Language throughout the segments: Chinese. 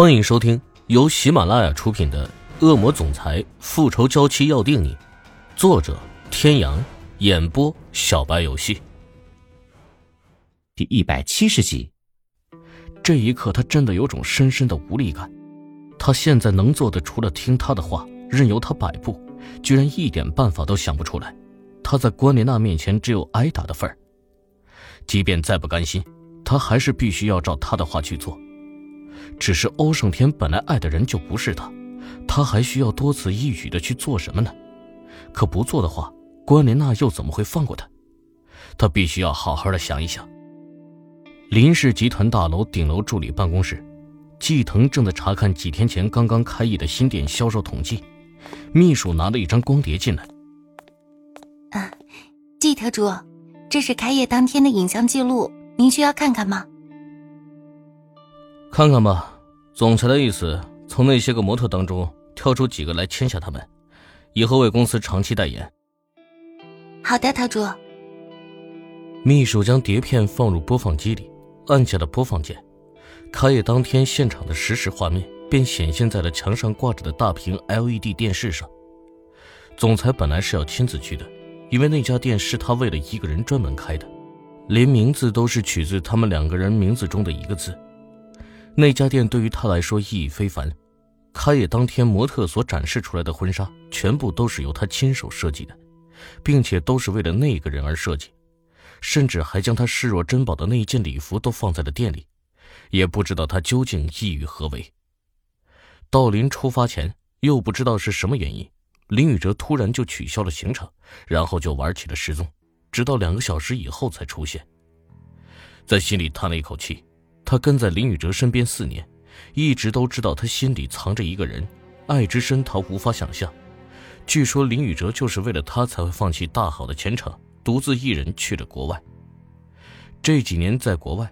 欢迎收听由喜马拉雅出品的《恶魔总裁复仇娇妻要定你》，作者：天阳，演播：小白游戏。第一百七十集。这一刻，他真的有种深深的无力感。他现在能做的，除了听他的话，任由他摆布，居然一点办法都想不出来。他在关莲娜面前只有挨打的份儿。即便再不甘心，他还是必须要照他的话去做。只是欧胜天本来爱的人就不是他，他还需要多此一举的去做什么呢？可不做的话，关莲娜又怎么会放过他？他必须要好好的想一想。林氏集团大楼顶楼助理办公室，季腾正在查看几天前刚刚开业的新店销售统计。秘书拿了一张光碟进来。啊，季特助，这是开业当天的影像记录，您需要看看吗？看看吧，总裁的意思，从那些个模特当中挑出几个来签下他们，以后为公司长期代言。好的，陶主。秘书将碟片放入播放机里，按下了播放键，开业当天现场的实时画面便显现在了墙上挂着的大屏 LED 电视上。总裁本来是要亲自去的，因为那家店是他为了一个人专门开的，连名字都是取自他们两个人名字中的一个字。那家店对于他来说意义非凡。开业当天，模特所展示出来的婚纱全部都是由他亲手设计的，并且都是为了那个人而设计，甚至还将他视若珍宝的那一件礼服都放在了店里。也不知道他究竟意欲何为。到临出发前，又不知道是什么原因，林宇哲突然就取消了行程，然后就玩起了失踪，直到两个小时以后才出现。在心里叹了一口气。他跟在林宇哲身边四年，一直都知道他心里藏着一个人，爱之深他无法想象。据说林宇哲就是为了他才会放弃大好的前程，独自一人去了国外。这几年在国外，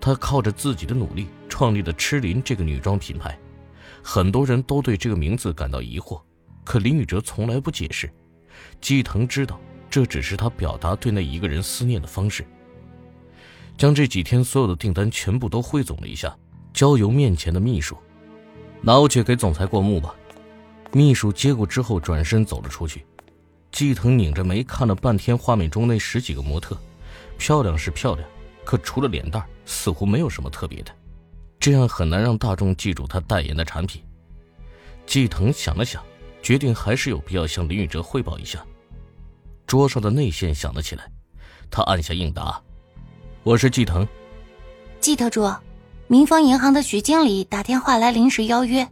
他靠着自己的努力创立了痴林这个女装品牌。很多人都对这个名字感到疑惑，可林宇哲从来不解释。季腾知道，这只是他表达对那一个人思念的方式。将这几天所有的订单全部都汇总了一下，交由面前的秘书，拿过去给总裁过目吧。秘书接过之后，转身走了出去。季腾拧着眉看了半天画面中那十几个模特，漂亮是漂亮，可除了脸蛋，似乎没有什么特别的，这样很难让大众记住他代言的产品。季腾想了想，决定还是有必要向林宇哲汇报一下。桌上的内线响了起来，他按下应答。我是季腾，季特助，民丰银行的徐经理打电话来临时邀约，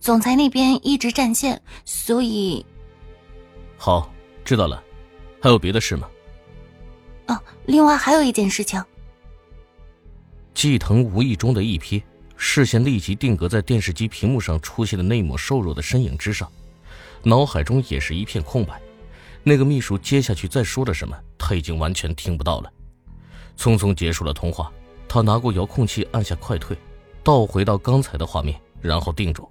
总裁那边一直占线，所以。好，知道了，还有别的事吗？哦，另外还有一件事情。季腾无意中的一瞥，视线立即定格在电视机屏幕上出现的那抹瘦弱的身影之上，脑海中也是一片空白。那个秘书接下去再说了什么，他已经完全听不到了。匆匆结束了通话，他拿过遥控器按下快退，倒回到刚才的画面，然后定住。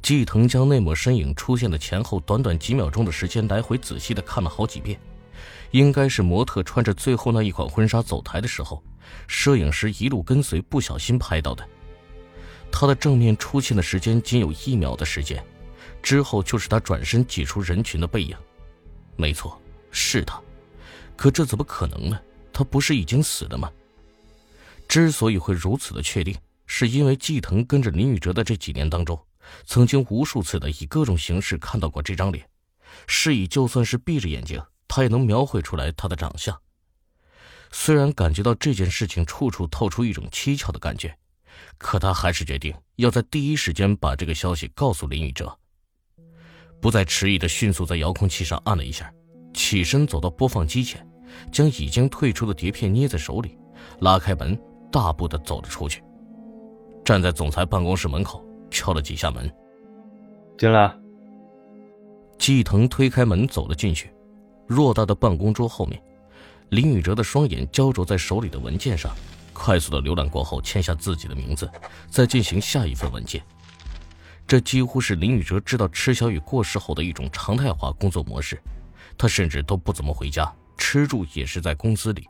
季腾将那抹身影出现的前后短短几秒钟的时间来回仔细的看了好几遍，应该是模特穿着最后那一款婚纱走台的时候，摄影师一路跟随不小心拍到的。他的正面出现的时间仅有一秒的时间，之后就是他转身挤出人群的背影。没错，是他，可这怎么可能呢？他不是已经死了吗？之所以会如此的确定，是因为季腾跟着林宇哲的这几年当中，曾经无数次的以各种形式看到过这张脸，是以就算是闭着眼睛，他也能描绘出来他的长相。虽然感觉到这件事情处处透出一种蹊跷的感觉，可他还是决定要在第一时间把这个消息告诉林宇哲。不再迟疑的迅速在遥控器上按了一下，起身走到播放机前。将已经退出的碟片捏在手里，拉开门，大步的走了出去。站在总裁办公室门口，敲了几下门。进来。季腾推开门走了进去。偌大的办公桌后面，林宇哲的双眼焦灼在手里的文件上，快速的浏览过后，签下自己的名字，再进行下一份文件。这几乎是林宇哲知道池小雨过世后的一种常态化工作模式。他甚至都不怎么回家。吃住也是在公司里。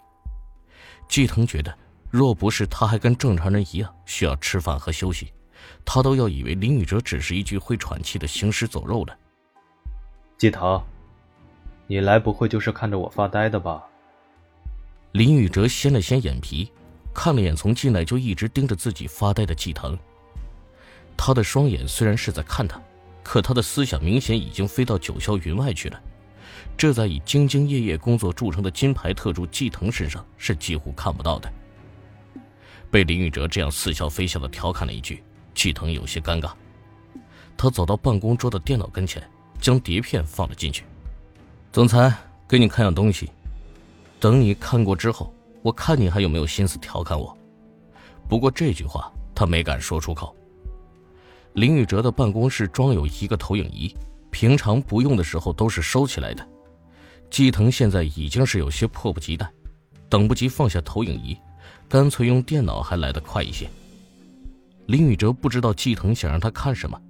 季腾觉得，若不是他还跟正常人一样需要吃饭和休息，他都要以为林宇哲只是一具会喘气的行尸走肉了。季腾，你来不会就是看着我发呆的吧？林宇哲掀了掀眼皮，看了眼从进来就一直盯着自己发呆的季腾。他的双眼虽然是在看他，可他的思想明显已经飞到九霄云外去了。这在以兢兢业业工作著称的金牌特助季腾身上是几乎看不到的。被林宇哲这样似笑非笑的调侃了一句，季腾有些尴尬。他走到办公桌的电脑跟前，将碟片放了进去。总裁，给你看样东西。等你看过之后，我看你还有没有心思调侃我。不过这句话他没敢说出口。林宇哲的办公室装有一个投影仪，平常不用的时候都是收起来的。季腾现在已经是有些迫不及待，等不及放下投影仪，干脆用电脑还来得快一些。林宇哲不知道季腾想让他看什么，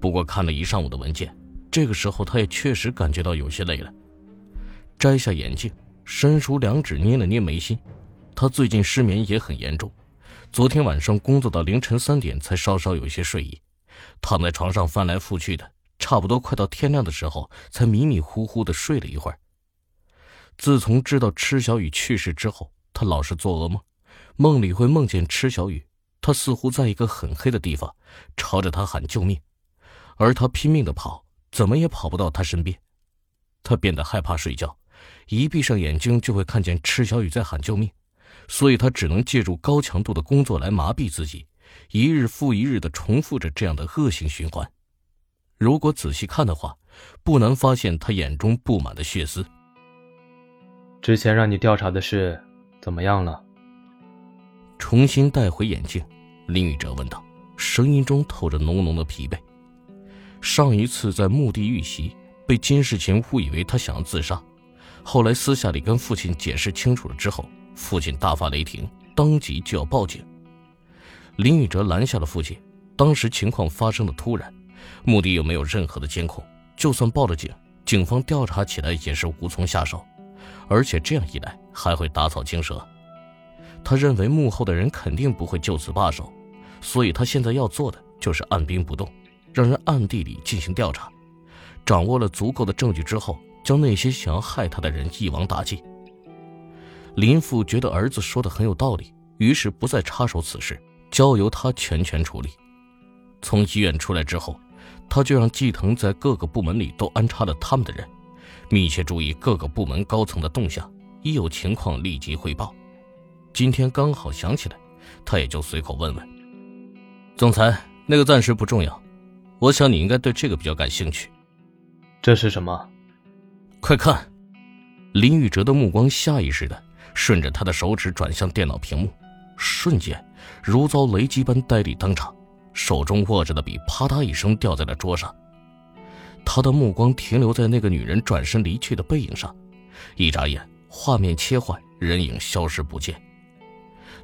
不过看了一上午的文件，这个时候他也确实感觉到有些累了，摘下眼镜。伸出两指捏了捏眉心，他最近失眠也很严重，昨天晚上工作到凌晨三点才稍稍有些睡意，躺在床上翻来覆去的，差不多快到天亮的时候才迷迷糊糊的睡了一会儿。自从知道池小雨去世之后，他老是做噩梦，梦里会梦见池小雨，他似乎在一个很黑的地方，朝着他喊救命，而他拼命的跑，怎么也跑不到他身边，他变得害怕睡觉。一闭上眼睛，就会看见池小雨在喊救命，所以他只能借助高强度的工作来麻痹自己，一日复一日的重复着这样的恶性循环。如果仔细看的话，不难发现他眼中布满的血丝。之前让你调查的事怎么样了？重新带回眼镜，林宇哲问道，声音中透着浓浓的疲惫。上一次在墓地遇袭，被金世琴误以为他想要自杀。后来私下里跟父亲解释清楚了之后，父亲大发雷霆，当即就要报警。林宇哲拦下了父亲。当时情况发生的突然，墓地又没有任何的监控，就算报了警，警方调查起来也是无从下手，而且这样一来还会打草惊蛇。他认为幕后的人肯定不会就此罢手，所以他现在要做的就是按兵不动，让人暗地里进行调查，掌握了足够的证据之后。将那些想要害他的人一网打尽。林父觉得儿子说的很有道理，于是不再插手此事，交由他全权处理。从医院出来之后，他就让季腾在各个部门里都安插了他们的人，密切注意各个部门高层的动向，一有情况立即汇报。今天刚好想起来，他也就随口问问：“总裁，那个暂时不重要，我想你应该对这个比较感兴趣。这是什么？”快看！林宇哲的目光下意识的顺着他的手指转向电脑屏幕，瞬间如遭雷击般呆立当场，手中握着的笔啪嗒一声掉在了桌上。他的目光停留在那个女人转身离去的背影上，一眨眼，画面切换，人影消失不见，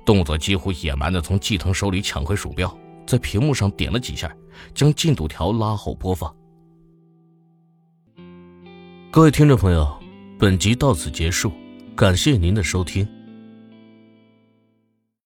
动作几乎野蛮的从季腾手里抢回鼠标，在屏幕上点了几下，将进度条拉后播放。各位听众朋友，本集到此结束，感谢您的收听。